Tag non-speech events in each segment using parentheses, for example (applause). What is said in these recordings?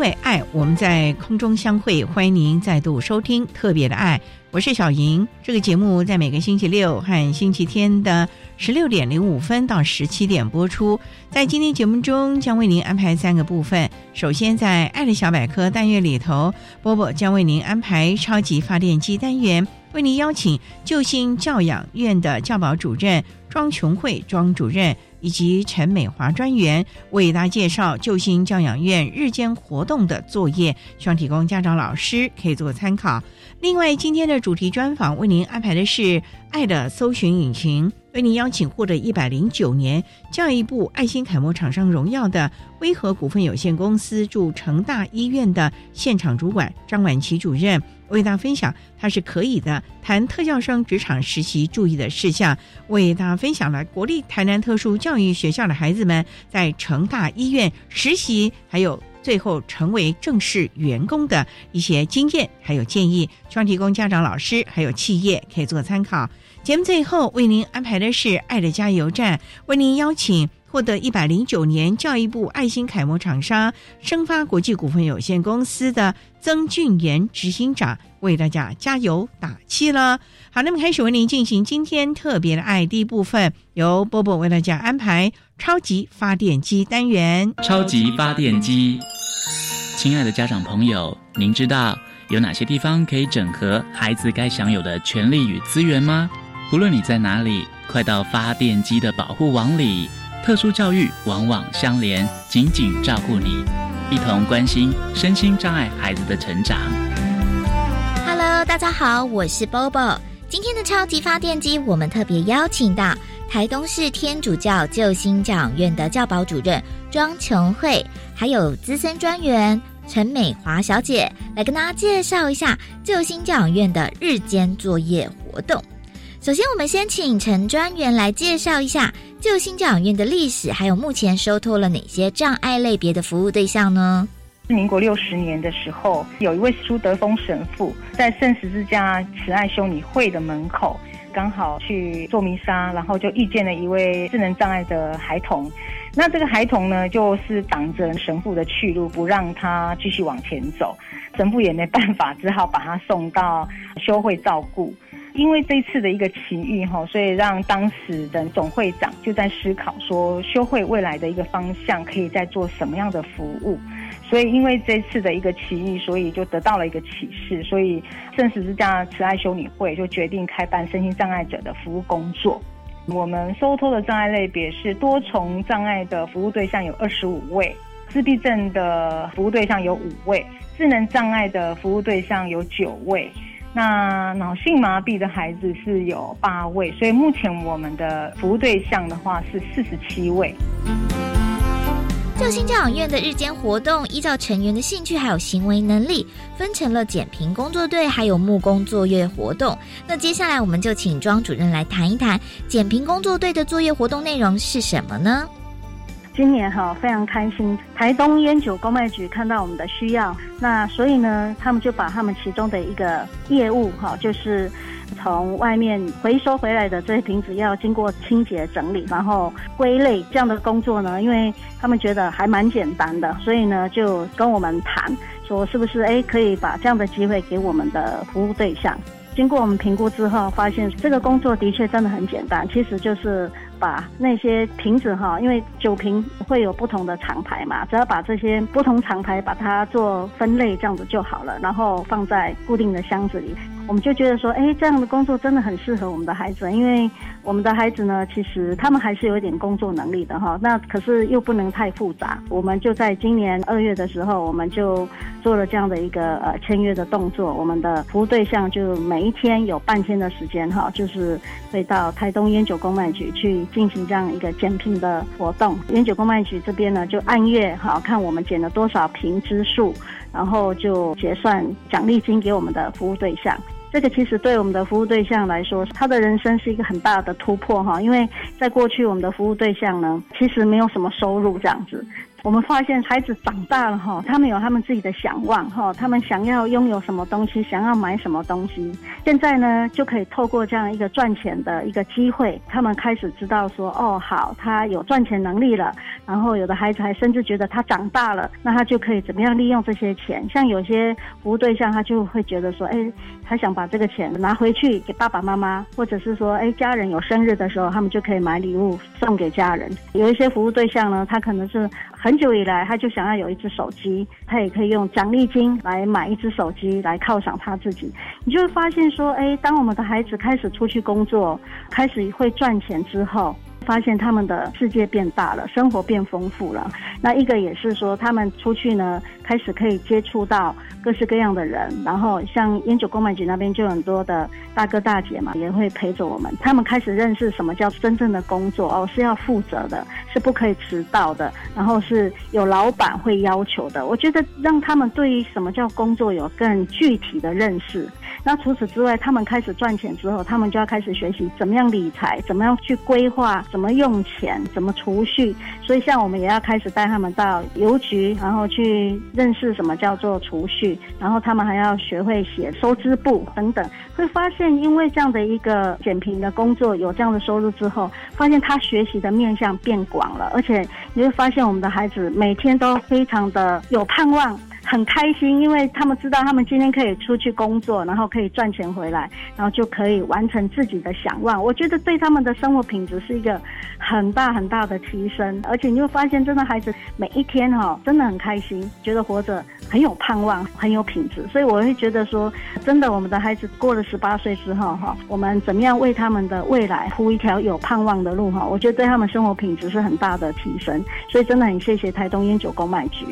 为爱，我们在空中相会，欢迎您再度收听特别的爱，我是小莹。这个节目在每个星期六和星期天的十六点零五分到十七点播出。在今天节目中，将为您安排三个部分。首先，在爱的小百科单元里头，波波将为您安排超级发电机单元，为您邀请救星教养院的教保主任庄琼慧庄主任。以及陈美华专员为大家介绍救星教养院日间活动的作业，希望提供家长、老师可以做参考。另外，今天的主题专访为您安排的是“爱的搜寻引擎”，为您邀请获得一百零九年教育部爱心楷模厂商荣耀的威和股份有限公司驻成大医院的现场主管张婉琪主任。为大家分享，他是可以的。谈特教生职场实习注意的事项，为大家分享了国立台南特殊教育学校的孩子们在成大医院实习，还有最后成为正式员工的一些经验还有建议，希望提供家长、老师还有企业可以做参考。节目最后为您安排的是爱的加油站，为您邀请。获得一百零九年教育部爱心楷模厂商生发国际股份有限公司的曾俊言执行长为大家加油打气了。好，那么开始为您进行今天特别的爱第一部分，由波波为大家安排超级发电机单元。超级发电机，亲爱的家长朋友，您知道有哪些地方可以整合孩子该享有的权利与资源吗？不论你在哪里，快到发电机的保护网里。特殊教育往往相连，紧紧照顾你，一同关心身心障碍孩子的成长。Hello，大家好，我是 Bobo。今天的超级发电机，我们特别邀请到台东市天主教救星教养院的教保主任庄琼慧，还有资深专员陈美华小姐，来跟大家介绍一下救星教养院的日间作业活动。首先，我们先请陈专员来介绍一下救星教养院的历史，还有目前收托了哪些障碍类别的服务对象呢？民国六十年的时候，有一位苏德峰神父在圣十字架慈爱修女会的门口，刚好去做弥撒，然后就遇见了一位智能障碍的孩童。那这个孩童呢，就是挡着神父的去路，不让他继续往前走。神父也没办法，只好把他送到修会照顾。因为这次的一个奇遇哈，所以让当时的总会长就在思考说，修会未来的一个方向可以再做什么样的服务。所以因为这次的一个奇遇，所以就得到了一个启示。所以圣十字架慈爱修女会就决定开办身心障碍者的服务工作。我们收托的障碍类别是多重障碍的服务对象有二十五位，自闭症的服务对象有五位，智能障碍的服务对象有九位。那脑性麻痹的孩子是有八位，所以目前我们的服务对象的话是四十七位。救星教养院的日间活动依照成员的兴趣还有行为能力，分成了减贫工作队还有木工作业活动。那接下来我们就请庄主任来谈一谈减贫工作队的作业活动内容是什么呢？今年哈非常开心，台东烟酒公卖局看到我们的需要，那所以呢，他们就把他们其中的一个业务哈，就是从外面回收回来的这些瓶子要经过清洁整理，然后归类这样的工作呢，因为他们觉得还蛮简单的，所以呢就跟我们谈说是不是哎可以把这样的机会给我们的服务对象。经过我们评估之后，发现这个工作的确真的很简单，其实就是把那些瓶子哈，因为酒瓶会有不同的厂牌嘛，只要把这些不同厂牌把它做分类，这样子就好了，然后放在固定的箱子里。我们就觉得说，哎，这样的工作真的很适合我们的孩子，因为我们的孩子呢，其实他们还是有一点工作能力的哈。那可是又不能太复杂。我们就在今年二月的时候，我们就做了这样的一个呃签约的动作。我们的服务对象就每一天有半天的时间哈，就是会到台东烟酒公卖局去进行这样一个减瓶的活动。烟酒公卖局这边呢，就按月哈看我们减了多少瓶支数，然后就结算奖励金给我们的服务对象。这个其实对我们的服务对象来说，他的人生是一个很大的突破哈，因为在过去我们的服务对象呢，其实没有什么收入这样子。我们发现孩子长大了哈，他们有他们自己的想望哈，他们想要拥有什么东西，想要买什么东西。现在呢，就可以透过这样一个赚钱的一个机会，他们开始知道说，哦，好，他有赚钱能力了。然后有的孩子还甚至觉得他长大了，那他就可以怎么样利用这些钱？像有些服务对象，他就会觉得说，哎，他想把这个钱拿回去给爸爸妈妈，或者是说，哎，家人有生日的时候，他们就可以买礼物送给家人。有一些服务对象呢，他可能是。很久以来，他就想要有一只手机，他也可以用奖励金来买一只手机来犒赏他自己。你就会发现说，哎，当我们的孩子开始出去工作，开始会赚钱之后。发现他们的世界变大了，生活变丰富了。那一个也是说，他们出去呢，开始可以接触到各式各样的人。然后像烟酒公卖局那边就很多的大哥大姐嘛，也会陪着我们。他们开始认识什么叫真正的工作哦，是要负责的，是不可以迟到的，然后是有老板会要求的。我觉得让他们对于什么叫工作有更具体的认识。那除此之外，他们开始赚钱之后，他们就要开始学习怎么样理财，怎么样去规划，怎么用钱，怎么储蓄。所以，像我们也要开始带他们到邮局，然后去认识什么叫做储蓄，然后他们还要学会写收支簿等等。会发现，因为这样的一个减贫的工作，有这样的收入之后，发现他学习的面向变广了，而且你会发现我们的孩子每天都非常的有盼望。很开心，因为他们知道他们今天可以出去工作，然后可以赚钱回来，然后就可以完成自己的想望。我觉得对他们的生活品质是一个很大很大的提升，而且你会发现，真的孩子每一天哈，真的很开心，觉得活着很有盼望，很有品质。所以我会觉得说，真的，我们的孩子过了十八岁之后哈，我们怎么样为他们的未来铺一条有盼望的路哈？我觉得对他们生活品质是很大的提升。所以真的很谢谢台东烟酒公卖局。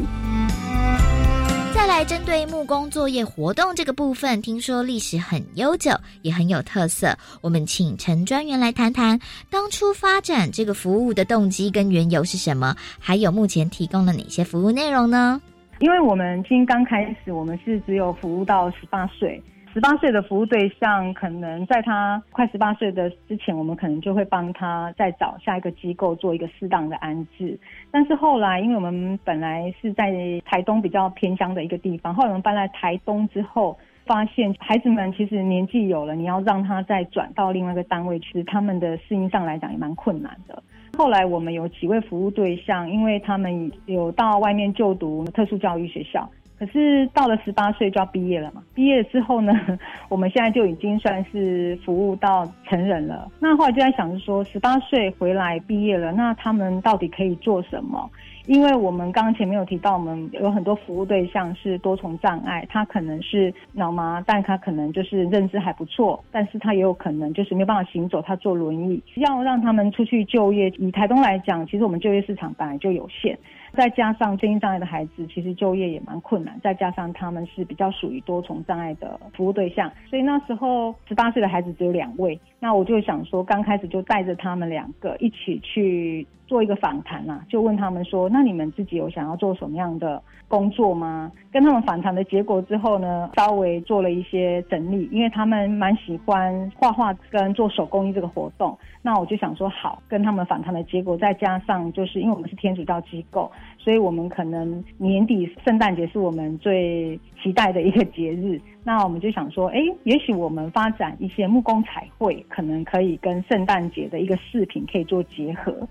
再来，针对木工作业活动这个部分，听说历史很悠久，也很有特色。我们请陈专员来谈谈当初发展这个服务的动机跟缘由是什么，还有目前提供了哪些服务内容呢？因为我们今刚开始，我们是只有服务到十八岁。十八岁的服务对象，可能在他快十八岁的之前，我们可能就会帮他再找下一个机构做一个适当的安置。但是后来，因为我们本来是在台东比较偏乡的一个地方，后来我们搬来台东之后，发现孩子们其实年纪有了，你要让他再转到另外一个单位去，他们的适应上来讲也蛮困难的。后来我们有几位服务对象，因为他们有到外面就读特殊教育学校。可是到了十八岁就要毕业了嘛？毕业之后呢，(laughs) 我们现在就已经算是服务到成人了。那后来就在想着说，十八岁回来毕业了，那他们到底可以做什么？因为我们刚刚前面有提到，我们有很多服务对象是多重障碍，他可能是脑麻，但他可能就是认知还不错，但是他也有可能就是没有办法行走，他坐轮椅。要让他们出去就业，以台东来讲，其实我们就业市场本来就有限。再加上身心障碍的孩子，其实就业也蛮困难。再加上他们是比较属于多重障碍的服务对象，所以那时候十八岁的孩子只有两位。那我就想说，刚开始就带着他们两个一起去做一个访谈啊，就问他们说，那你们自己有想要做什么样的工作吗？跟他们访谈的结果之后呢，稍微做了一些整理，因为他们蛮喜欢画画跟做手工艺这个活动。那我就想说，好，跟他们访谈的结果，再加上就是因为我们是天主教机构，所以我们可能年底圣诞节是我们最期待的一个节日。那我们就想说，哎，也许我们发展一些木工彩绘，可能可以跟圣诞节的一个饰品可以做结合。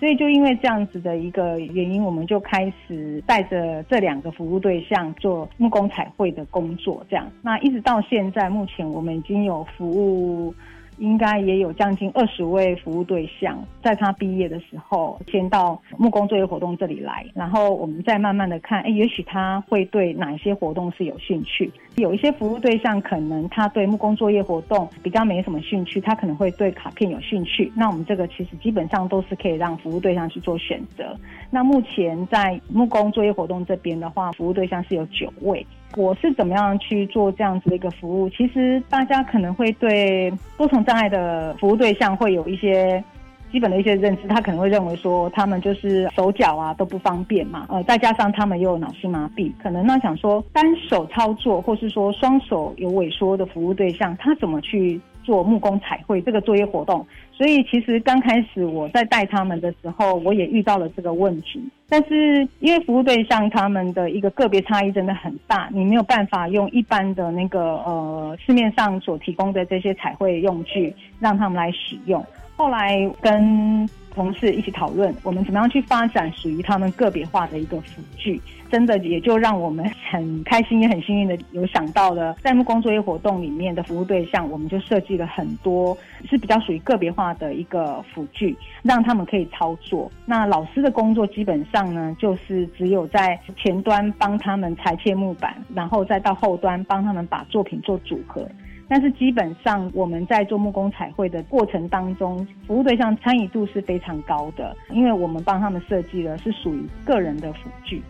所以就因为这样子的一个原因，我们就开始带着这两个服务对象做木工彩绘的工作。这样，那一直到现在，目前我们已经有服务。应该也有将近二十位服务对象，在他毕业的时候，先到木工作业活动这里来，然后我们再慢慢的看，哎，也许他会对哪些活动是有兴趣。有一些服务对象可能他对木工作业活动比较没什么兴趣，他可能会对卡片有兴趣。那我们这个其实基本上都是可以让服务对象去做选择。那目前在木工作业活动这边的话，服务对象是有九位。我是怎么样去做这样子的一个服务？其实大家可能会对多重障碍的服务对象会有一些基本的一些认知，他可能会认为说他们就是手脚啊都不方便嘛，呃，再加上他们又有脑性麻痹，可能那想说单手操作或是说双手有萎缩的服务对象，他怎么去？做木工彩绘这个作业活动，所以其实刚开始我在带他们的时候，我也遇到了这个问题。但是因为服务对象他们的一个个别差异真的很大，你没有办法用一般的那个呃市面上所提供的这些彩绘用具让他们来使用。后来跟同事一起讨论，我们怎么样去发展属于他们个别化的一个辅具，真的也就让我们很开心，也很幸运的有想到了在木工作业活动里面的服务对象，我们就设计了很多是比较属于个别化的一个辅具，让他们可以操作。那老师的工作基本上呢，就是只有在前端帮他们裁切木板，然后再到后端帮他们把作品做组合。但是基本上我们在做木工彩绘的过程当中，服务对象参与度是非常高的，因为我们帮他们设计的是属于个人的辅具。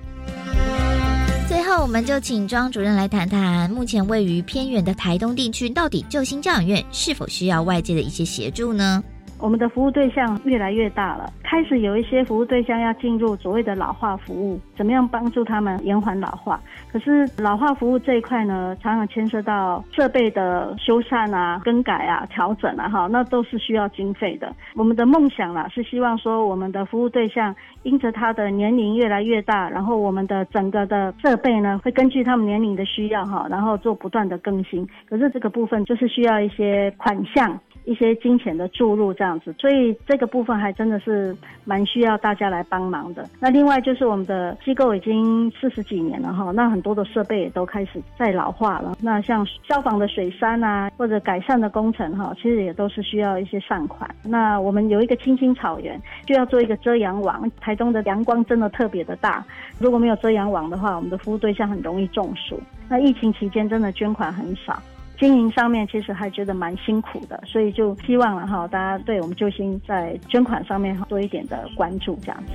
最后，我们就请庄主任来谈谈，目前位于偏远的台东地区，到底救星教养院是否需要外界的一些协助呢？我们的服务对象越来越大了，开始有一些服务对象要进入所谓的老化服务，怎么样帮助他们延缓老化？可是老化服务这一块呢，常常牵涉到设备的修缮啊、更改啊、调整啊，哈，那都是需要经费的。我们的梦想啦，是希望说我们的服务对象因着他的年龄越来越大，然后我们的整个的设备呢，会根据他们年龄的需要哈，然后做不断的更新。可是这个部分就是需要一些款项。一些金钱的注入这样子，所以这个部分还真的是蛮需要大家来帮忙的。那另外就是我们的机构已经四十几年了哈，那很多的设备也都开始在老化了。那像消防的水山啊，或者改善的工程哈，其实也都是需要一些善款。那我们有一个青青草原，就要做一个遮阳网。台东的阳光真的特别的大，如果没有遮阳网的话，我们的服务对象很容易中暑。那疫情期间真的捐款很少。经营上面其实还觉得蛮辛苦的，所以就希望了哈，大家对我们救星在捐款上面多一点的关注，这样子。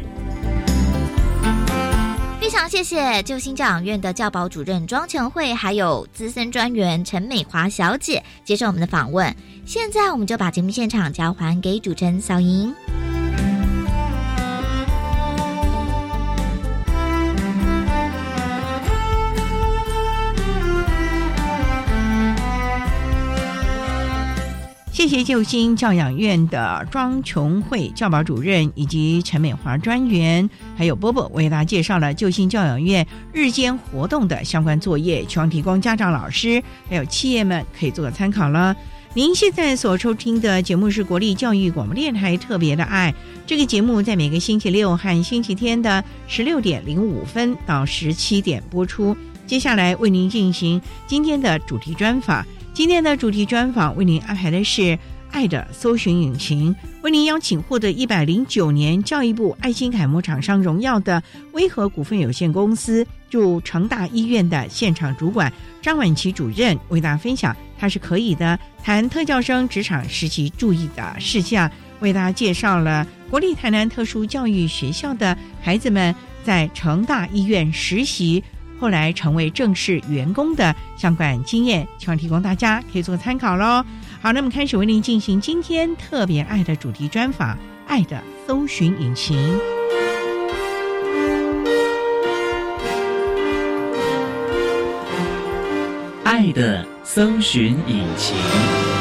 非常谢谢救星教养院的教保主任庄成慧，还有资深专员陈美华小姐接受我们的访问。现在我们就把节目现场交还给主持人小莹。谢谢救星教养院的庄琼慧教保主任以及陈美华专员，还有波波为大家介绍了救星教养院日间活动的相关作业，希望提供家长、老师还有企业们可以做个参考了。您现在所收听的节目是国立教育广播电台特别的爱，这个节目在每个星期六和星期天的十六点零五分到十七点播出。接下来为您进行今天的主题专访。今天的主题专访为您安排的是《爱的搜寻引擎》，为您邀请获得一百零九年教育部爱心楷模厂商荣耀的威和股份有限公司驻成大医院的现场主管张婉琪主任为大家分享，他是可以的谈特教生职场实习注意的事项，为大家介绍了国立台南特殊教育学校的孩子们在成大医院实习。后来成为正式员工的相关经验，希望提供大家可以做参考喽。好，那么开始为您进行今天特别爱的主题专访，《爱的搜寻引擎。爱的搜寻引擎。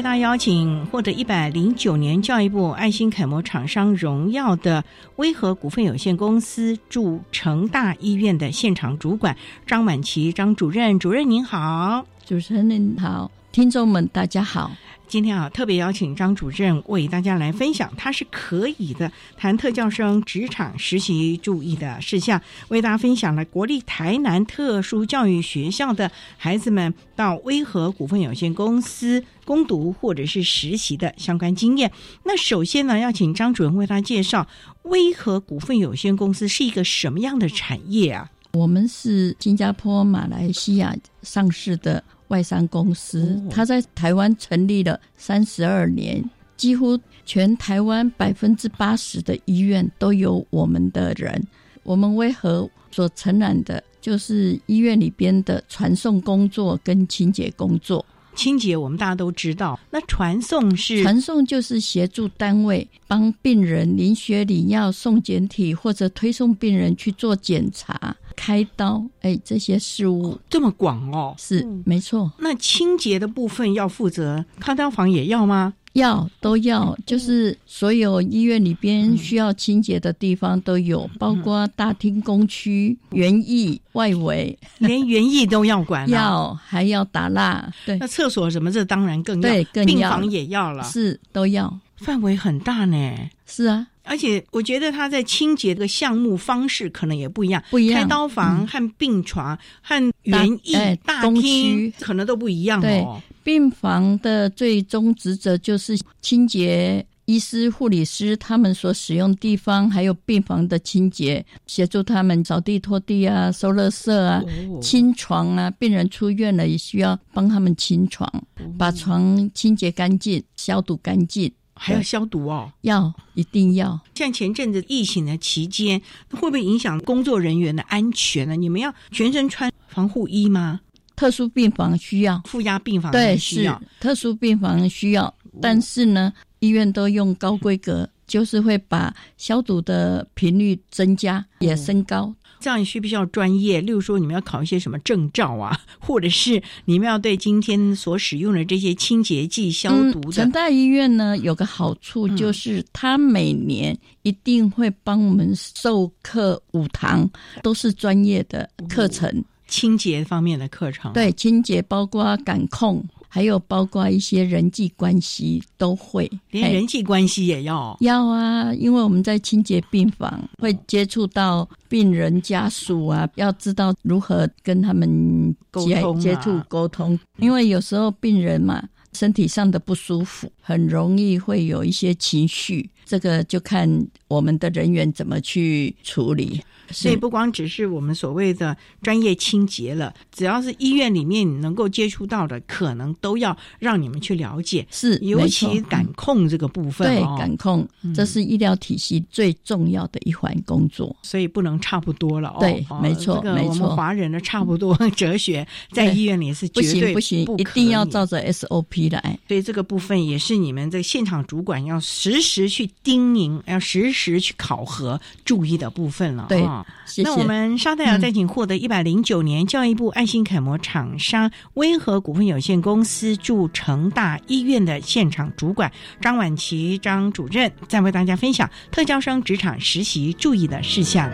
为大邀请获得一百零九年教育部爱心楷模厂商荣耀的威和股份有限公司驻成大医院的现场主管张婉琪张主任，主任您好，主持人您好，听众们大家好。今天啊，特别邀请张主任为大家来分享，他是可以的谈特教生职场实习注意的事项，为大家分享了国立台南特殊教育学校的孩子们到威和股份有限公司攻读或者是实习的相关经验。那首先呢，要请张主任为大家介绍威和股份有限公司是一个什么样的产业啊？我们是新加坡、马来西亚上市的。外商公司，他在台湾成立了三十二年，几乎全台湾百分之八十的医院都有我们的人。我们为何所承揽的，就是医院里边的传送工作跟清洁工作。清洁我们大家都知道，那传送是传送就是协助单位帮病人淋血、领药、送检体，或者推送病人去做检查。开刀，哎，这些事物这么广哦，是没错。那清洁的部分要负责，开刀房也要吗？要，都要，就是所有医院里边需要清洁的地方都有，包括大厅、工区、园艺、外围，连园艺都要管。(laughs) 要，还要打蜡。对，那厕所什么这当然更要，对，更病房也要了，是都要。范围很大呢。是啊。而且我觉得他在清洁的项目方式可能也不一样，不一样。开刀房和病床和园艺大厅可能都不一样哦。病房的最终职责就是清洁，医师、护理师他们所使用地方，还有病房的清洁，协助他们扫地、拖地啊、收垃圾啊、清床啊。病人出院了，也需要帮他们清床，把床清洁干净、消毒干净。还要消毒哦，要一定要。像前阵子疫情的期间，会不会影响工作人员的安全呢？你们要全身穿防护衣吗？特殊病房需要，负压病房对需要，特殊病房需要，但是呢，医院都用高规格，就是会把消毒的频率增加，也升高。这样需不需要专业？例如说，你们要考一些什么证照啊，(laughs) 或者是你们要对今天所使用的这些清洁剂、消毒的。成大医院呢，有个好处就是，它每年一定会帮我们授课五堂，都是专业的课程，清洁方面的课程。对，清洁包括感控。还有包括一些人际关系都会，连人际关系也要。要啊，因为我们在清洁病房会接触到病人家属啊，要知道如何跟他们接接触沟通，因为有时候病人嘛身体上的不舒服，很容易会有一些情绪，这个就看我们的人员怎么去处理。所以不光只是我们所谓的专业清洁了，只要是医院里面能够接触到的，可能都要让你们去了解。是，尤其感控这个部分，对感控，这是医疗体系最重要的一环工作。所以不能差不多了。对，没错，没错。我们华人的差不多哲学，(laughs) 在医院里是绝对不行，一定要照着 SOP 来。所以这个部分也是你们这现场主管要实时去叮咛，要时时去考核、注意的部分了。对。那我们稍待啊，再请获得一百零九年教育部爱心楷模厂商威和股份有限公司驻成大医院的现场主管张婉琪张主任，再为大家分享特教生职场实习注意的事项。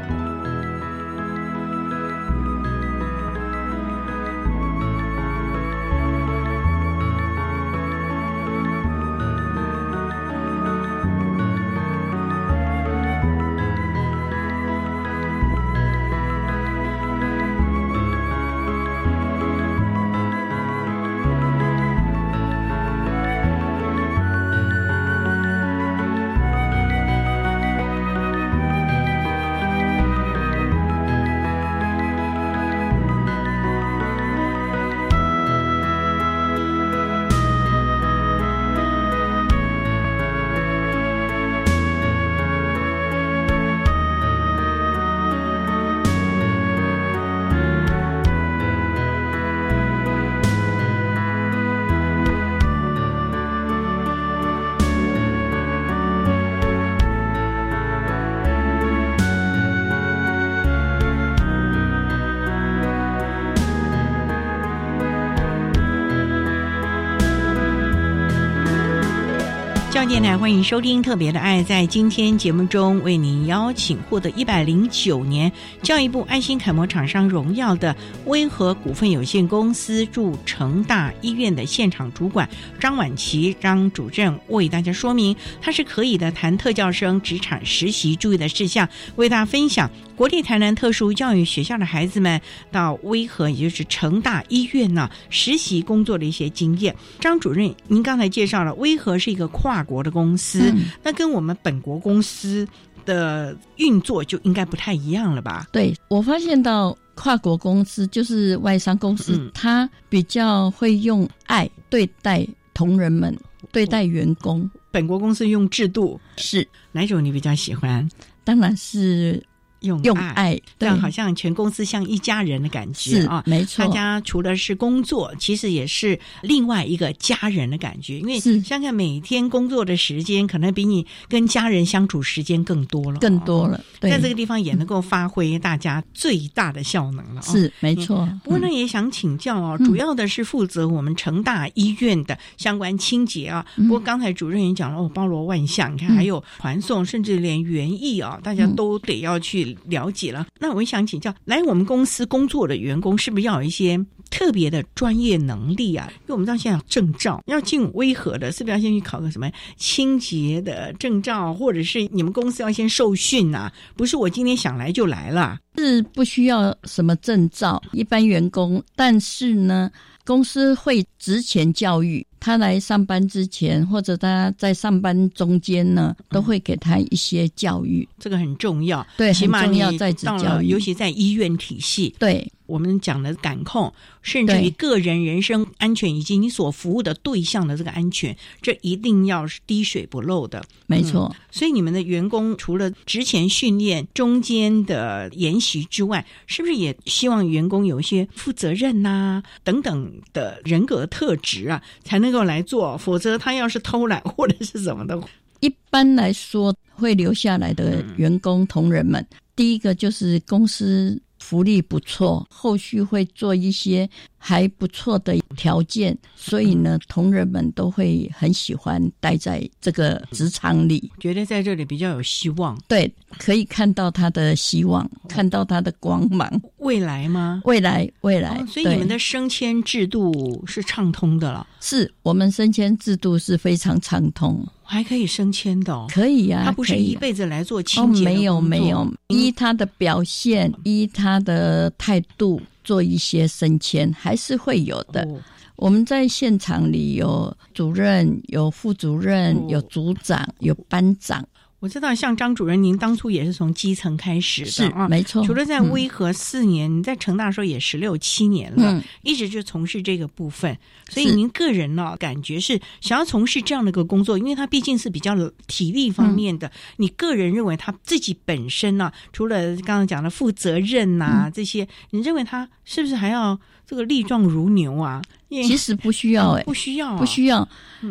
电台欢迎收听《特别的爱》。在今天节目中，为您邀请获得一百零九年教育部爱心楷模厂商荣耀的威和股份有限公司驻成大医院的现场主管张婉琪张主任，为大家说明他是可以的谈特教生职场实习注意的事项，为大家分享国立台南特殊教育学校的孩子们到威和，也就是成大医院呢实习工作的一些经验。张主任，您刚才介绍了威和是一个跨国的公司，那跟我们本国公司的运作就应该不太一样了吧？对我发现到跨国公司就是外商公司，它比较会用爱对待同仁们，对待员工。本国公司用制度是哪种你比较喜欢？当然是。用用爱，这样好像全公司像一家人的感觉啊，没错。大家除了是工作，其实也是另外一个家人的感觉。因为想想每天工作的时间，可能比你跟家人相处时间更多了，更多了。在这个地方也能够发挥大家最大的效能了。是没错。不过呢，也想请教哦，主要的是负责我们成大医院的相关清洁啊。不过刚才主任也讲了，哦，包罗万象，你看还有传送，甚至连园艺啊，大家都得要去。了解了，那我想请教，来我们公司工作的员工是不是要有一些特别的专业能力啊？因为我们知道现在证照要进威和的，是不是要先去考个什么清洁的证照，或者是你们公司要先受训啊？不是我今天想来就来了，是不需要什么证照，一般员工，但是呢。公司会职前教育，他来上班之前或者他在上班中间呢，都会给他一些教育，这个很重要。对，起码你要在职教育，尤其在医院体系。对。我们讲的感控，甚至于个人人身安全以及你所服务的对象的这个安全，这一定要是滴水不漏的。没错，所以你们的员工除了之前训练、中间的研习之外，是不是也希望员工有一些负责任呐等等的人格特质啊，才能够来做？否则他要是偷懒或者是什么的，一般来说会留下来的员工同仁们，第一个就是公司。福利不错，后续会做一些还不错的条件，所以呢，同仁们都会很喜欢待在这个职场里，觉得在这里比较有希望。对，可以看到他的希望，看到他的光芒。未来吗？未来，未来。所以你们的升迁制度是畅通的了。是我们升迁制度是非常畅通。还可以升迁的，可以呀。他不是一辈子来做清洁没有没有，依他的表现，依他的态度做一些升迁，还是会有的。我们在现场里有主任，有副主任，有组长，有班长。我知道，像张主任，您当初也是从基层开始的啊，没错。除了在威和四年，你在成大时候也十六七年了，一直就从事这个部分。所以您个人呢，感觉是想要从事这样的一个工作，因为他毕竟是比较体力方面的。你个人认为他自己本身呢，除了刚刚讲的负责任呐这些，你认为他是不是还要这个力壮如牛啊？其实不需要，(laughs) 哎，不需要，不需要。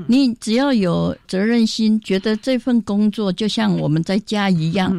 你只要有责任心，觉得这份工作就像我们在家一样，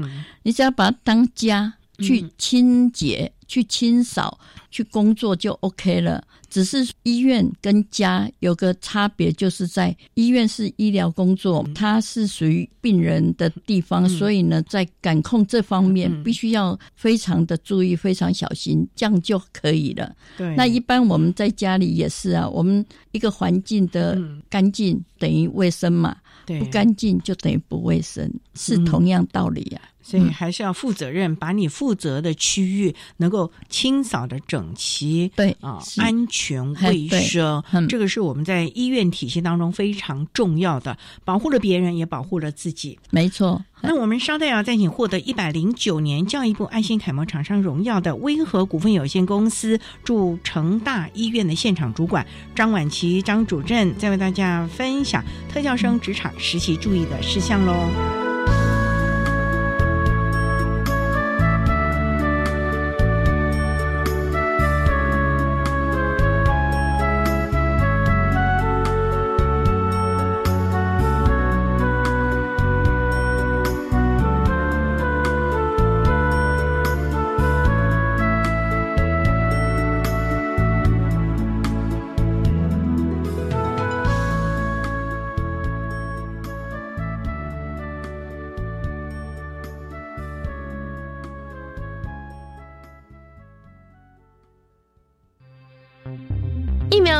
你只要把它当家去清洁、去清扫、去工作就 OK 了。只是医院跟家有个差别，就是在医院是医疗工作，它是属于病人的地方，所以呢，在感控这方面必须要非常的注意，非常小心，这样就可以了。对，那一般我们在家里也是啊，我们一个环境的干净等于卫生嘛，不干净就等于不卫生，是同样道理呀。所以还是要负责任，把你负责的区域能够清扫的整齐，对啊，安全卫生，这个是我们在医院体系当中非常重要的，保护了别人，也保护了自己。没错。那我们稍待啊，再请获得一百零九年教育部爱心楷模厂商荣耀的威和股份有限公司驻成大医院的现场主管张婉琪张主任，再为大家分享特教生职场实习注意的事项喽。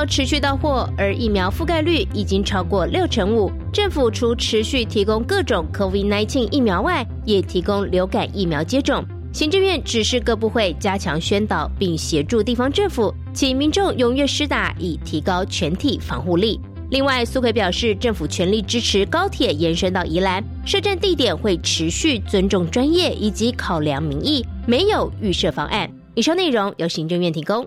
持续到货，而疫苗覆盖率已经超过六成五。政府除持续提供各种 COVID-19 疫苗外，也提供流感疫苗接种。行政院指示各部会加强宣导，并协助地方政府，请民众踊跃施打，以提高全体防护力。另外，苏奎表示，政府全力支持高铁延伸到宜兰，设站地点会持续尊重专业以及考量民意，没有预设方案。以上内容由行政院提供。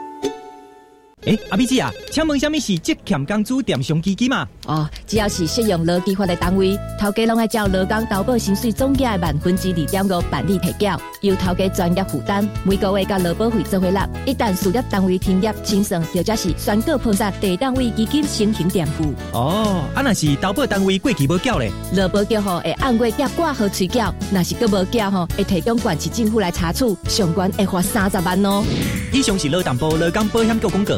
哎，阿 B 姐啊，请问什么是职欠工资垫上基金嘛？哦，只要是适用劳基法的单位，头家拢爱照劳工投保薪水总价的万分之二点五办理提缴，由头家专业负担，每个月甲劳保费做回纳。一旦事业单位停业清算，或者是宣告破产，地单位基金申请垫付。哦，啊那是投保单位过期无缴咧，劳保缴吼会按月缴挂号催缴，若是搁无缴吼，会提供管市政府来查处，上关会罚三十万哦。以上是劳担保劳工保险局公告。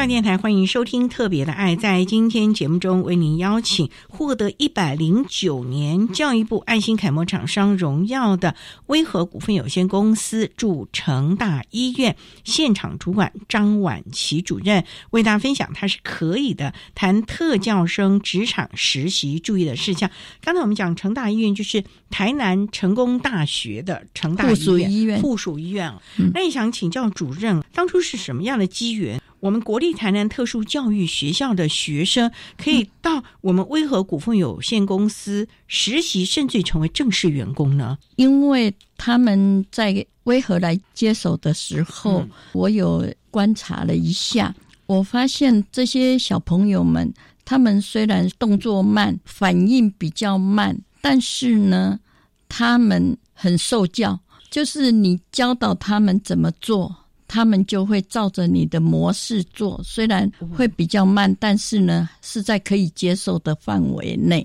教电台欢迎收听《特别的爱》。在今天节目中，为您邀请获得一百零九年教育部爱心楷模厂商荣耀的威和股份有限公司驻成大医院现场主管张婉琪主任，为大家分享他是可以的谈特教生职场实习注意的事项。刚才我们讲成大医院就是台南成功大学的成大附属医院，附属医院。那你想请教主任，当初是什么样的机缘？我们国立台南特殊教育学校的学生可以到我们威和股份有限公司实习，甚至成为正式员工呢？因为他们在威和来接手的时候，我有观察了一下，我发现这些小朋友们，他们虽然动作慢、反应比较慢，但是呢，他们很受教，就是你教导他们怎么做。他们就会照着你的模式做，虽然会比较慢，但是呢是在可以接受的范围内。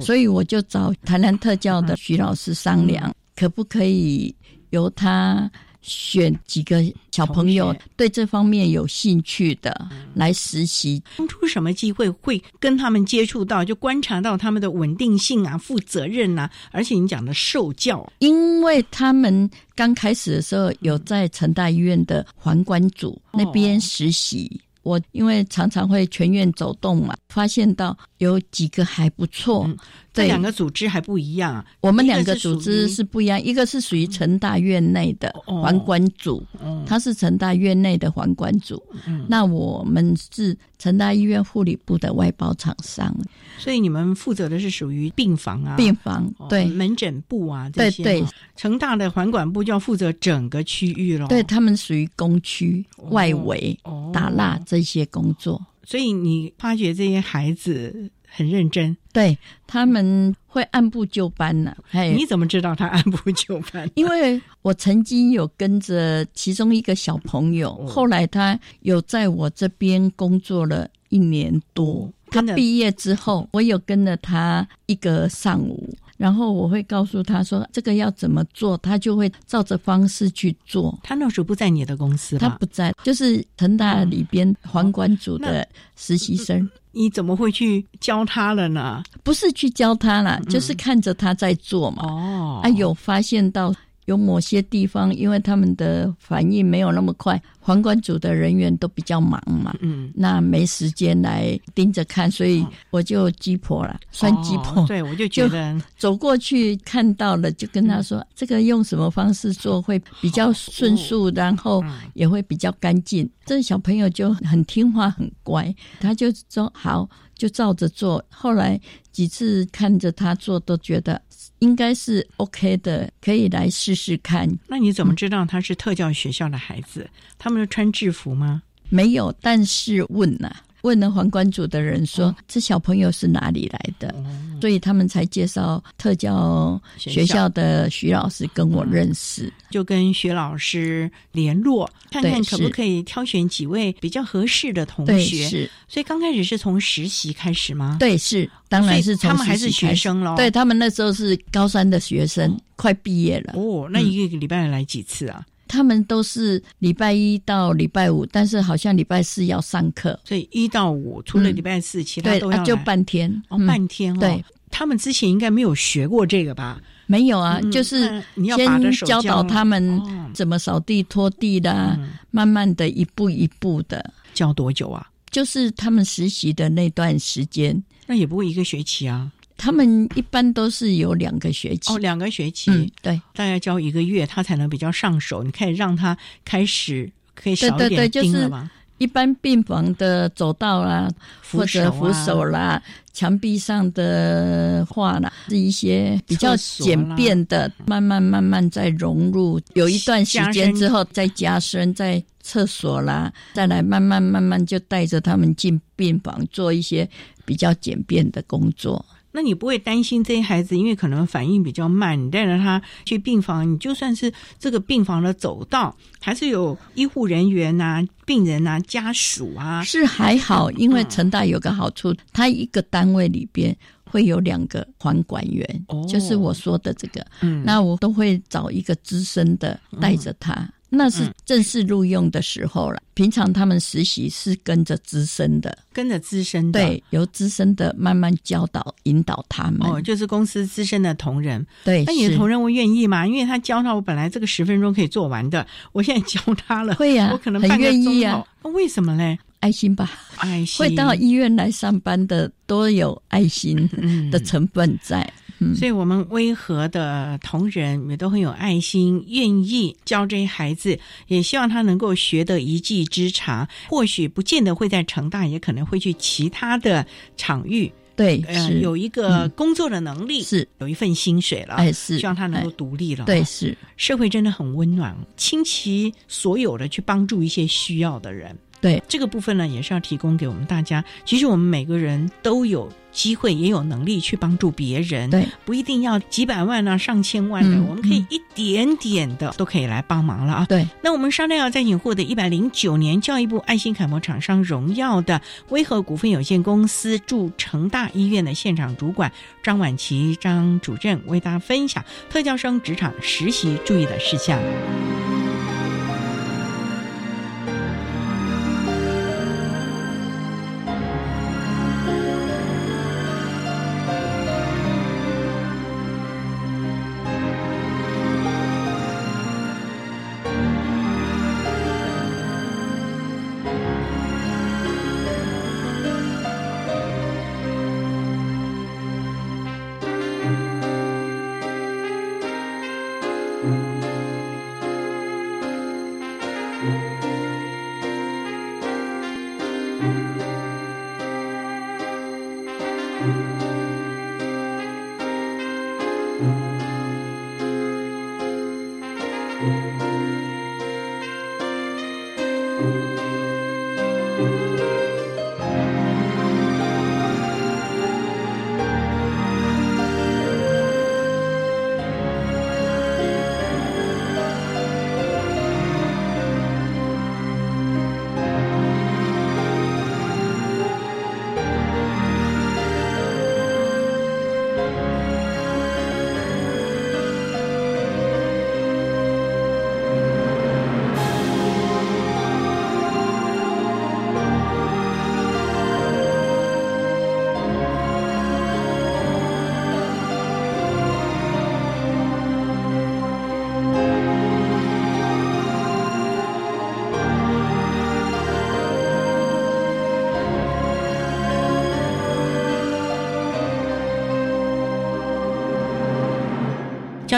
所以我就找台南特教的徐老师商量，可不可以由他。选几个小朋友对这方面有兴趣的来实习。当初什么机会会跟他们接触到，就观察到他们的稳定性啊、负责任啊，而且你讲的受教，因为他们刚开始的时候有在成大医院的环管组那边实习。我因为常常会全院走动嘛，发现到有几个还不错。这两个组织还不一样啊，我们两个组织是不一样，一个是属于成大院内的环管组，它是成大院内的环管组。那我们是成大医院护理部的外包厂商，所以你们负责的是属于病房啊，病房对。门诊部啊这些。对对，成大的环管部就要负责整个区域了，对他们属于工区外围打蜡这些工作。所以你发觉这些孩子。很认真，对他们会按部就班呢。你怎么知道他按部就班？因为我曾经有跟着其中一个小朋友，后来他有在我这边工作了一年多。他毕业之后，我有跟了他一个上午。然后我会告诉他说这个要怎么做，他就会照着方式去做。他那时候不在你的公司他不在，就是腾大里边环管组的实习生。你怎么会去教他了呢？不是去教他了，就是看着他在做嘛。哦，啊，有发现到有某些地方，因为他们的反应没有那么快，环管组的人员都比较忙嘛，嗯，那没时间来盯着看，所以我就鸡婆了，算鸡婆。对，我就觉得走过去看到了，就跟他说，这个用什么方式做会比较顺速，然后也会比较干净。这小朋友就很听话，很乖，他就说好，就照着做。后来几次看着他做，都觉得。应该是 OK 的，可以来试试看。那你怎么知道他是特教学校的孩子？他们穿制服吗？没有，但是问了。问了皇冠组的人说：“这小朋友是哪里来的？”所以他们才介绍特教学校的徐老师跟我认识，就跟徐老师联络，看看可不可以挑选几位比较合适的同学。是，所以刚开始是从实习开始吗？对，是，当然是从他们还是学生喽。对他们那时候是高三的学生，快毕业了。哦，那一个礼拜来几次啊？他们都是礼拜一到礼拜五，但是好像礼拜四要上课，所以一到五除了礼拜四，其他都要就半天。哦，半天哦。对，他们之前应该没有学过这个吧？没有啊，就是先教导他们怎么扫地、拖地的，慢慢的一步一步的。教多久啊？就是他们实习的那段时间，那也不会一个学期啊。他们一般都是有两个学期哦，两个学期，对，大概教一个月，他才能比较上手。你可以让他开始可以少一点盯了吗？一般病房的走道啦，或者扶手啦，墙壁上的画啦，是一些比较简便的，慢慢慢慢再融入。有一段时间之后再加深，在厕所啦，再来慢慢慢慢就带着他们进病房做一些比较简便的工作。那你不会担心这些孩子，因为可能反应比较慢，你带着他去病房，你就算是这个病房的走道，还是有医护人员呐、病人呐、家属啊，是还好，因为成大有个好处，他一个单位里边会有两个环管员，就是我说的这个，嗯。那我都会找一个资深的带着他。那是正式录用的时候了。平常他们实习是跟着资深的，跟着资深的，对，由资深的慢慢教导、引导他们。哦，就是公司资深的同仁。对，那你的同仁会愿意吗？因为他教他，我本来这个十分钟可以做完的，(laughs) 我现在教他了，会呀，我可能很愿意呀。为什么嘞？爱心吧，爱心。会到医院来上班的都有爱心的 (laughs) 成分在。所以，我们威和的同仁也都很有爱心，愿意教这些孩子，也希望他能够学得一技之长。或许不见得会在成大，也可能会去其他的场域。对，呃有一个工作的能力，是有一份薪水了。哎，是希望他能够独立了。对，是社会真的很温暖，倾其所有的去帮助一些需要的人。对这个部分呢，也是要提供给我们大家。其实我们每个人都有机会，也有能力去帮助别人。对，不一定要几百万啊、上千万的，我们可以一点点的都可以来帮忙了啊。对，那我们稍待要再请获得一百零九年教育部爱心楷模厂商荣耀的威和股份有限公司驻成大医院的现场主管张婉琪张主任为大家分享特教生职场实习注意的事项。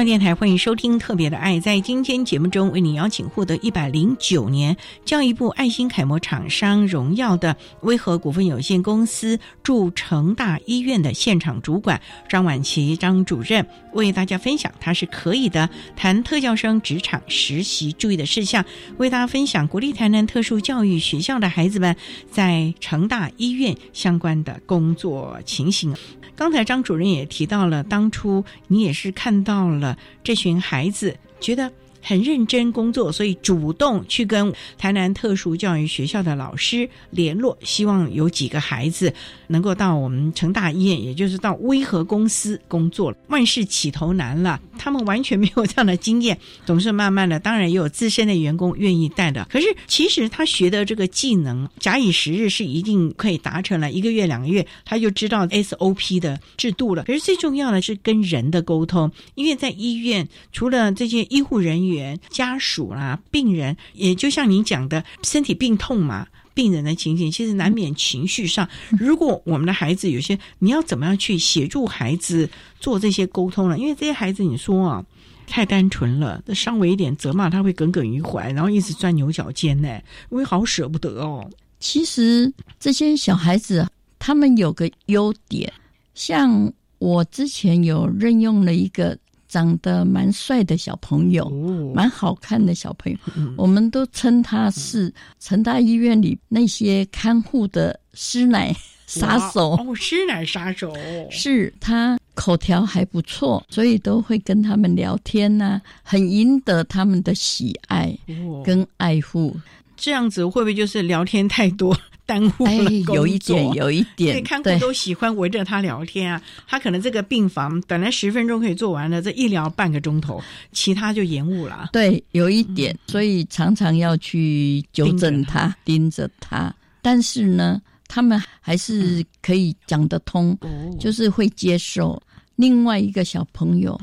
教育电台，欢迎收听《特别的爱》。在今天节目中，为你邀请获得一百零九年教育部爱心楷模厂商荣耀的威和股份有限公司驻成大医院的现场主管张婉琪张主任，为大家分享他是可以的谈特教生职场实习注意的事项，为大家分享国立台南特殊教育学校的孩子们在成大医院相关的工作情形。刚才张主任也提到了，当初你也是看到了这群孩子，觉得很认真工作，所以主动去跟台南特殊教育学校的老师联络，希望有几个孩子能够到我们成大医院，也就是到威和公司工作。万事起头难了，他们完全没有这样的经验，总是慢慢的。当然也有资深的员工愿意带的，可是其实他学的这个技能，假以时日是一定可以达成了。一个月、两个月，他就知道 SOP 的制度了。可是最重要的是跟人的沟通，因为在医院除了这些医护人员、家属啦、病人，也就像您讲的，身体病痛嘛。病人的情形其实难免情绪上，如果我们的孩子有些，你要怎么样去协助孩子做这些沟通呢？因为这些孩子，你说啊，太单纯了，稍微一点责骂他会耿耿于怀，然后一直钻牛角尖呢，因为好舍不得哦。其实这些小孩子他们有个优点，像我之前有任用了一个。长得蛮帅的小朋友，蛮好看的小朋友，我们都称他是成大医院里那些看护的师奶杀手。哦，师奶杀手，是他口条还不错，所以都会跟他们聊天呐，很赢得他们的喜爱跟爱护。这样子会不会就是聊天太多？耽误了有一点，有一点，对，看护都喜欢围着他聊天啊。他可能这个病房本来十分钟可以做完了，这一聊半个钟头，其他就延误了。对，有一点，所以常常要去纠正他，盯着他。但是呢，他们还是可以讲得通，就是会接受。另外一个小朋友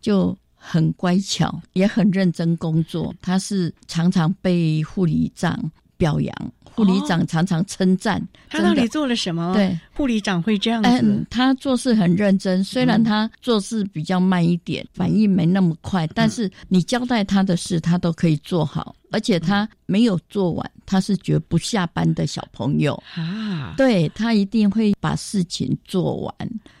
就很乖巧，也很认真工作，他是常常被护理长表扬。护理长常常称赞他到底做了什么？对，护理长会这样子。嗯他做事很认真，虽然他做事比较慢一点，反应没那么快，但是你交代他的事，他都可以做好。而且他没有做完，他是绝不下班的小朋友啊。对他一定会把事情做完。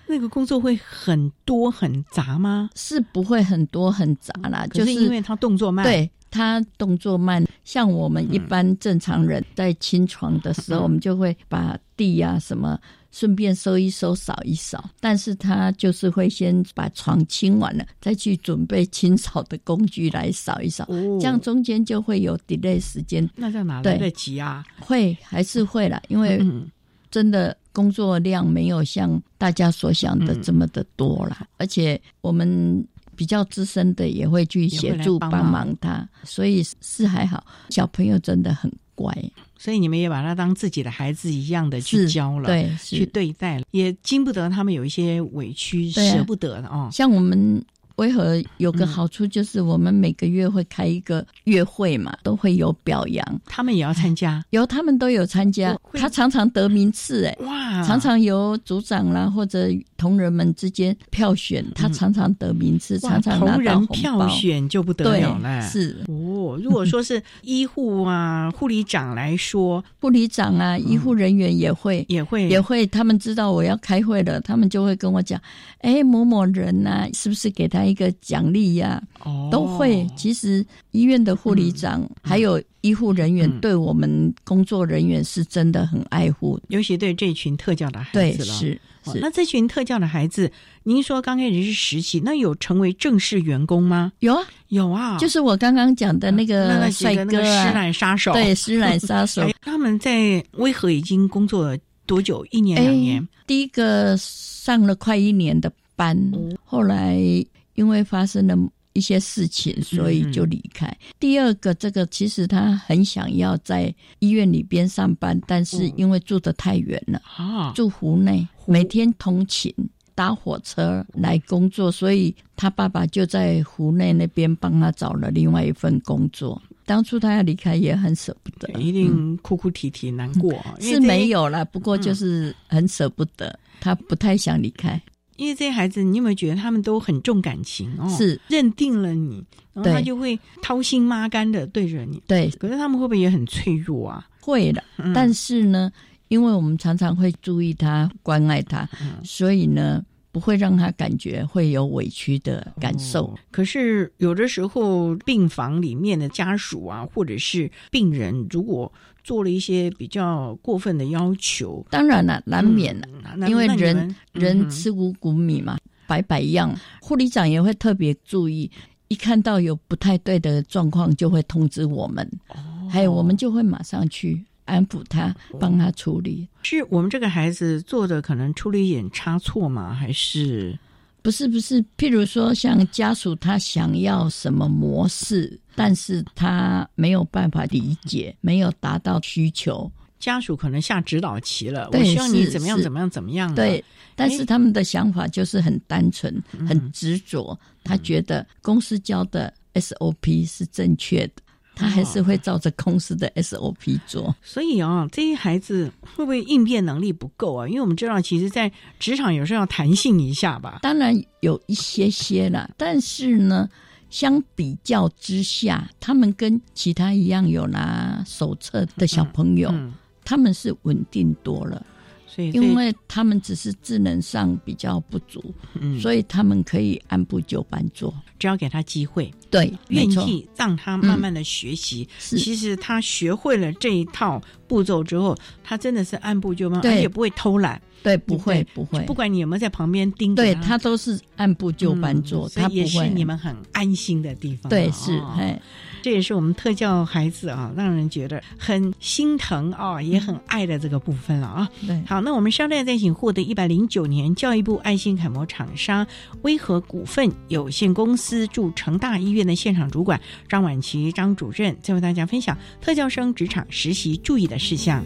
那个工作会很多很杂吗？是不会很多很杂啦，就是因为他动作慢。对。他动作慢，像我们一般正常人在清床的时候，我们就会把地呀什么顺便收一收、扫一扫。但是他就是会先把床清完了，再去准备清扫的工具来扫一扫。这样中间就会有 delay 时间。那在哪来得及啊？会还是会了，因为真的工作量没有像大家所想的这么的多了，而且我们。比较资深的也会去协助帮忙他，所以是还好。小朋友真的很乖，所以你们也把他当自己的孩子一样的去教了，对，去对待了，也经不得他们有一些委屈，舍不得的哦。像我们。为何有个好处就是我们每个月会开一个月会嘛，都会有表扬，他们也要参加，有他们都有参加，他常常得名次哎，哇，常常由组长啦或者同仁们之间票选，他常常得名次，常常拿到红包。票选就不得了了，是。哦。如果说是医护啊、(laughs) 护理长来说，护理长啊、医护人员也会也会。也会，他们知道我要开会了，他们就会跟我讲，哎，某某人呐，是不是给他。一个奖励呀，哦都会。其实医院的护理长还有医护人员，对我们工作人员是真的很爱护，尤其对这群特教的孩子了。是是。那这群特教的孩子，您说刚开始是实习，那有成为正式员工吗？有啊，有啊，就是我刚刚讲的那个帅哥啊，师奶杀手。对，施奶杀手。(laughs) 他们在威和已经工作了多久？一年两年？第一个上了快一年的班，后来。因为发生了一些事情，所以就离开。第二个，这个其实他很想要在医院里边上班，但是因为住得太远了，住湖内，每天通勤搭火车来工作，所以他爸爸就在湖内那边帮他找了另外一份工作。当初他要离开也很舍不得，一定哭哭啼啼难过。是没有了，不过就是很舍不得，他不太想离开。因为这些孩子，你有没有觉得他们都很重感情哦？是认定了你，然后他就会掏心挖肝的对着你。对，可是他们会不会也很脆弱啊？会的，嗯但是呢，因为我们常常会注意他、关爱他，嗯所以呢，不会让他感觉会有委屈的感受。可是有的时候，病房里面的家属啊，或者是病人，如果做了一些比较过分的要求，当然了，难免因为人人嗯吃五谷米嘛，百百样。护理长也会特别注意，一看到有不太对的状况，就会通知我们，哦还有我们就会马上去安抚他，帮他处理。是我们这个孩子做的可能出了一点差错吗？还是不是不是，譬如说像家属他想要什么模式，但是他没有办法理解，没有达到需求，家属可能下指导棋了？我对希望你怎么样怎么样怎么样的？对，但是他们的想法就是很单纯、嗯很执着，他觉得公司教的 SOP 是正确的，他还是会照着公司的 SOP 做。所以啊，这些孩子会不会应变能力不够啊？因为我们知道，其实，在职场有时候要弹性一下吧。当然有一些些啦，但是呢，相比较之下，他们跟其他一样有拿手册的小朋友，嗯他们是稳定多了。因为他们只是智能上比较不足，嗯所以他们可以按部就班做。只要给他机会，对，愿意让他慢慢的学习。是其实他学会了这一套步骤之后，他真的是按部就班，而且不会偷懒。对，不会不会，不管你有没有在旁边盯着对他，都是按部就班做，他不会。以也是你们很安心的地方。对是这也是我们特教孩子啊，让人觉得很心疼啊，也很爱的这个部分了啊。对，好，那我们稍待再请获得一百零九年教育部爱心楷模厂商威和股份有限公司驻成大医院的现场主管张婉琪张主任，再为大家分享特教生职场实习注意的事项。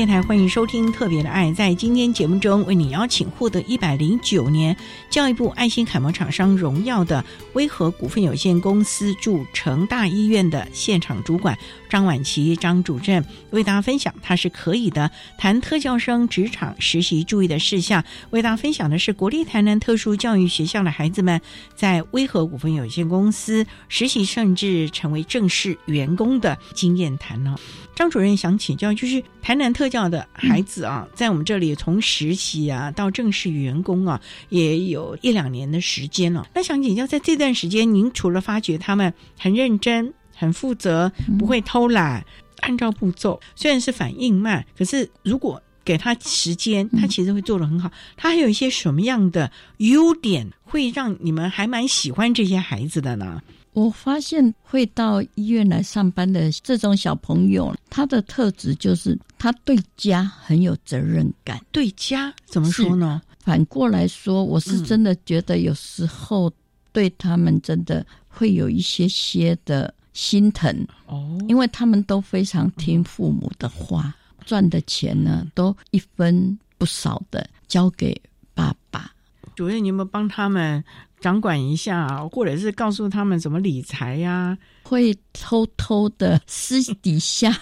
电台欢迎收听《特别的爱》。在今天节目中，为你邀请获得一百零九年教育部爱心楷模厂商荣耀的威和股份有限公司驻成大医院的现场主管张婉琪张主任，为大家分享他是可以的谈特教生职场实习注意的事项。为大家分享的是国立台南特殊教育学校的孩子们在威和股份有限公司实习，甚至成为正式员工的经验谈呢。张主任想请教，就是台南特教的孩子啊，在我们这里从实习啊到正式员工啊，也有一两年的时间了、那想请教，在这段时间，您除了发觉他们很认真、很负责，不会偷懒，按照步骤，虽然是反应慢，可是如果给他时间，他其实会做的很好。他还有一些什么样的优点，会让你们还蛮喜欢这些孩子的呢？我发现会到医院来上班的这种小朋友，他的特质就是他对家很有责任感。对家怎么说呢？反过来说，我是真的觉得有时候对他们真的会有一些些的心疼哦，因为他们都非常听父母的话，赚的钱呢都一分不少的交给爸爸。主任，你有没有帮他们？掌管一下，或者是告诉他们怎么理财呀？会偷偷的私底下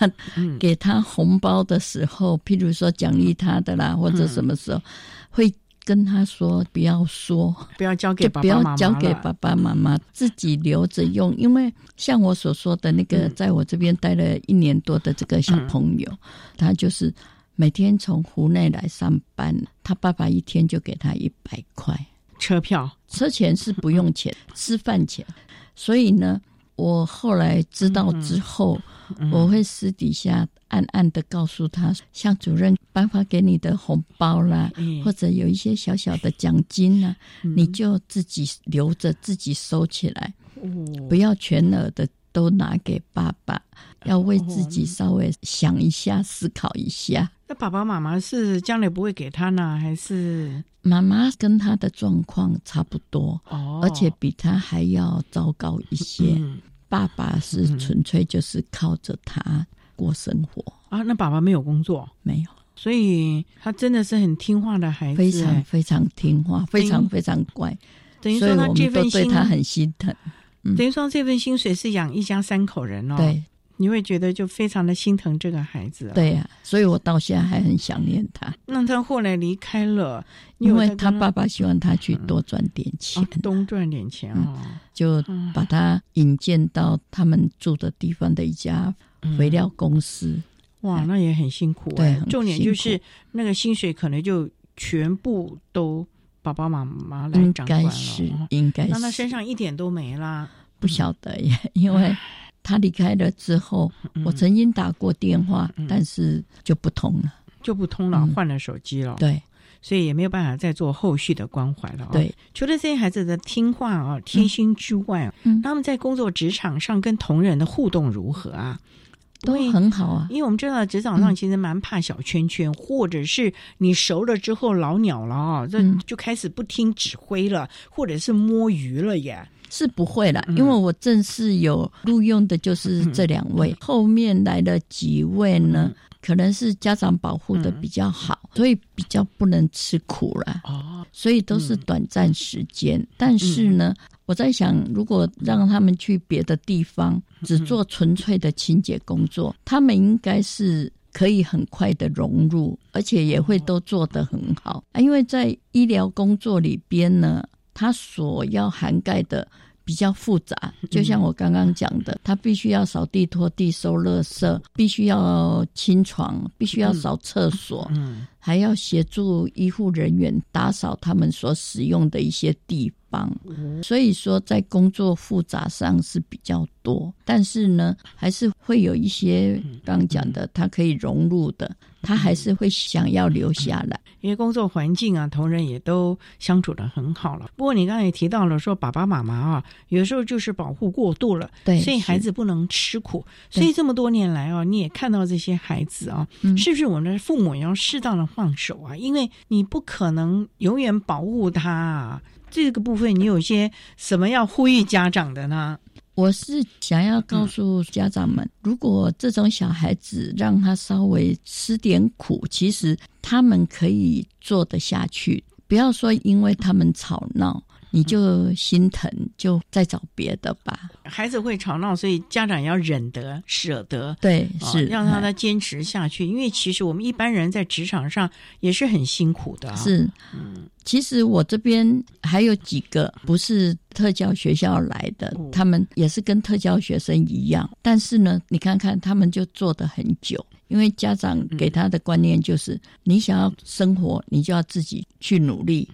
给他红包的时候，譬如说奖励他的啦，或者什么时候会跟他说不要说，不要交给爸爸，也不要交给爸爸妈妈，自己留着用。因为像我所说的那个，在我这边待了一年多的这个小朋友，他就是每天从湖内来上班，他爸爸一天就给他一百块。车票、车钱是不用钱，(laughs) 吃饭钱。所以呢，我后来知道之后，我会私底下暗暗的告诉他，向主任颁发给你的红包啦，或者有一些小小的奖金呢，你就自己留着，自己收起来，不要全额的都拿给爸爸，要为自己稍微想一下，思考一下。那爸爸妈妈是将来不会给他呢，还是妈妈跟他的状况差不多，哦而且比他还要糟糕一些。爸爸是纯粹就是靠着他过生活啊。那爸爸没有工作，没有，所以他真的是很听话的孩子，非常非常听话，非常非常乖。等于说他这份对他很心疼。等于说这份薪水是养一家三口人哦。对。你会觉得就非常的心疼这个孩子，对呀，所以我到现在还很想念他。那他后来离开了，因为他爸爸希望他去多赚点钱，多赚点钱哦，就把他引荐到他们住的地方的一家肥料公司。哇，那也很辛苦。对，重点就是那个薪水可能就全部都爸爸妈妈来掌管了，应该是，那他身上一点都没啦，不晓得耶，(laughs) 因为。他离开了之后，我曾经打过电话，但是就不通了，就不通了，换了手机了。对，所以也没有办法再做后续的关怀了。对，除了这些孩子的听话啊、贴心之外，他们在工作职场上跟同仁的互动如何啊？都很好啊，因为我们知道职场上其实蛮怕小圈圈，或者是你熟了之后老鸟了啊，这就开始不听指挥了，或者是摸鱼了耶。是不会了，因为我正式有录用的就是这两位，后面来的几位呢，可能是家长保护的比较好，所以比较不能吃苦了。哦，所以都是短暂时间。但是呢，我在想，如果让他们去别的地方，只做纯粹的清洁工作，他们应该是可以很快的融入，而且也会都做得很好啊。因为在医疗工作里边呢。它所要涵盖的比较复杂，就像我刚刚讲的，它必须要扫地、拖地、收垃圾，必须要清床，必须要扫厕所，还要协助医护人员打扫他们所使用的一些地方。所以说，在工作复杂上是比较多，但是呢，还是会有一些刚讲的，它可以融入的。他还是会想要留下来，因为工作环境啊，同仁也都相处的很好了。不过你刚才也提到了，说爸爸妈妈啊，有时候就是保护过度了，对，所以孩子不能吃苦。所以这么多年来啊，你也看到这些孩子啊，是不是我们的父母也要适当的放手啊？因为你不可能永远保护他啊。这个部分你有些什么要呼吁家长的呢？我是想要告诉家长们，如果这种小孩子让他稍微吃点苦，其实他们可以做得下去。不要说因为他们吵闹。你就心疼，就再找别的吧。孩子会吵闹，所以家长要忍得、舍得，对，是让他他坚持下去。因为其实我们一般人在职场上也是很辛苦的。是，嗯，其实我这边还有几个不是特教学校来的，他们也是跟特教学生一样，但是呢，你看看他们就做的很久，因为家长给他的观念就是，你想要生活，你就要自己去努力。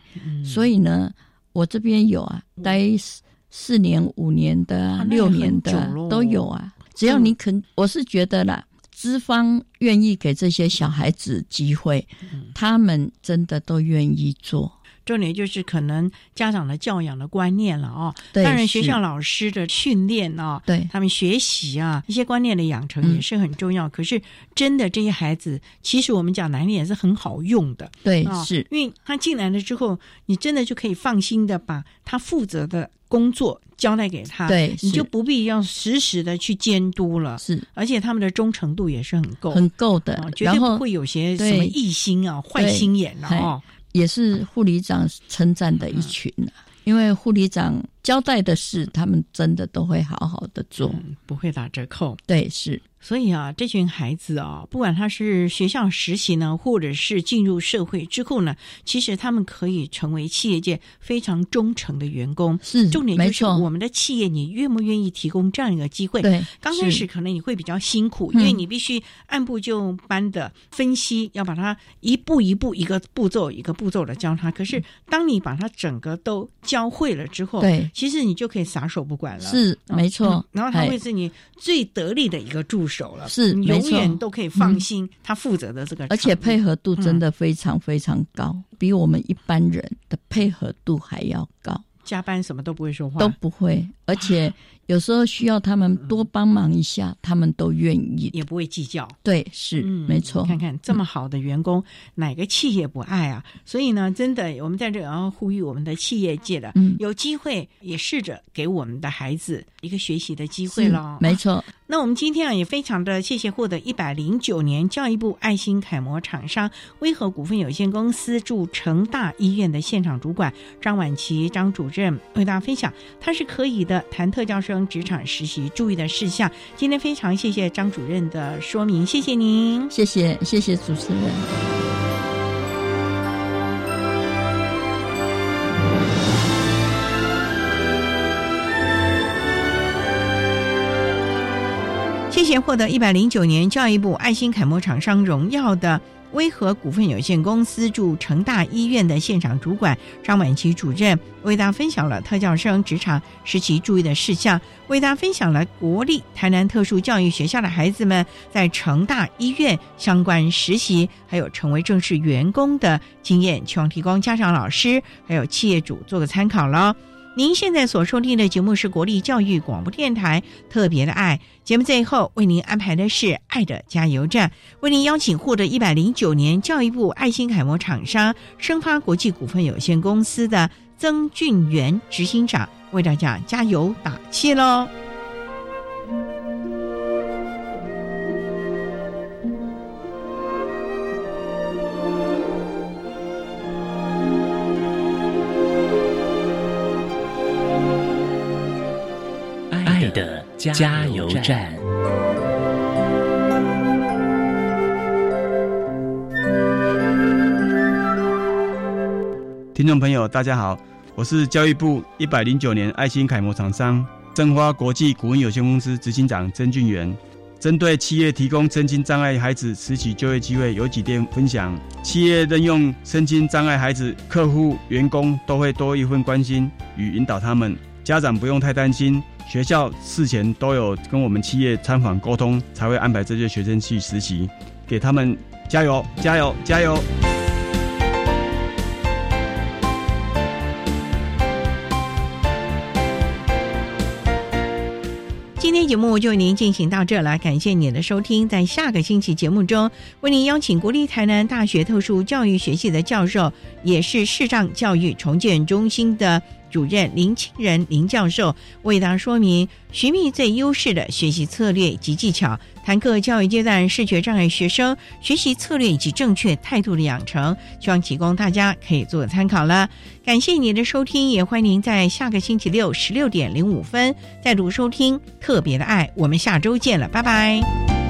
所以呢。我这边有啊，待四四年、五年的、六年的都有啊。只要你肯，我是觉得啦，资方愿意给这些小孩子机会，他们真的都愿意做。重点就是可能家长的教养的观念了哦。对当然学校老师的训练哦，对他们学习啊一些观念的养成也是很重要。可是真的这些孩子，其实我们讲难听也是很好用的。对哦是因为他进来了之后，你真的就可以放心的把他负责的工作交代给他，对你就不必要时时的去监督了。是，而且他们的忠诚度也是很够，很够的哦绝对不会有些什么异心啊、坏心眼啊。哦。也是护理长称赞的一群啊，因为护理长交代的事，他们真的都会好好的做，不会打折扣。对，是。所以啊，这群孩子啊，不管他是学校实习呢，或者是进入社会之后呢，其实他们可以成为企业界非常忠诚的员工。是重点就是我们的企业，你愿不愿意提供这样一个机会？对刚开始可能你会比较辛苦，嗯因为你必须按部就班的分析，要把它一步一步、一个步骤一个步骤的教他。可是当你把它整个都教会了之后，对其实你就可以撒手不管了。是嗯没错。嗯然后他哎。会是你最得力的一个助手了。是你永远都可以放心他负责的这个而且配合度真嗯的非常非常高，比我们一般人的配合度还要高，加班什么都不会说话，都不会，而且有时候需要他们多帮忙一下，他们都愿意，也不会计较。对，是、嗯没错。看看这么好的员工，哪个企业不爱啊？所以呢，真的，我们在这里要呼吁我们的企业界的，嗯有机会也试着给我们的孩子一个学习的机会是咯。没错。那我们今天啊，也非常的谢谢获得一百零九年教育部爱心楷模厂商威和股份有限公司驻成大医院的现场主管张婉琪张主任为大家分享，他是可以的谈特教生职场实习注意的事项。今天非常谢谢张主任的说明，谢谢您，谢谢谢谢主持人。谢谢获得一百零九年教育部爱心楷模厂商荣耀的威和股份有限公司驻成大医院的现场主管张婉琪主任，为大家分享了特教生职场实习注意的事项，为大家分享了国立台南特殊教育学校的孩子们在成大医院相关实习，还有成为正式员工的经验，希望提供家长、老师还有企业主做个参考了。您现在所收听的节目是国立教育广播电台特别的爱节目，最后为您安排的是爱的加油站，为您邀请获得一百零九年教育部爱心楷模厂商生发国际股份有限公司的曾俊元执行长为大家加油打气喽。加油站。听众朋友，大家好，我是教育部一百零九年爱心楷模厂商正花国际股份有限公司执行长曾俊元。针对企业提供身心障碍孩子实习就业机会，有几点分享。企业任用身心障碍孩子，客户、员工都会多一份关心与引导他们。家长不用太担心，学校事前都有跟我们企业参访沟通，才会安排这些学生去实习。给他们加油，加油，加油！今天节目就为您进行到这了，感谢您的收听。在下个星期节目中，为您邀请国立台南大学特殊教育学系的教授，也是视障教育重建中心的主任林清仁林教授，为大家说明寻觅最优势的学习策略及技巧，谈课教育阶段视觉障碍学生学习策略以及正确态度的养成，希望提供大家可以做个参考了。感谢您的收听，也欢迎您在下个星期六十六点零五分再度收听特别的爱。我们下周见了，拜拜。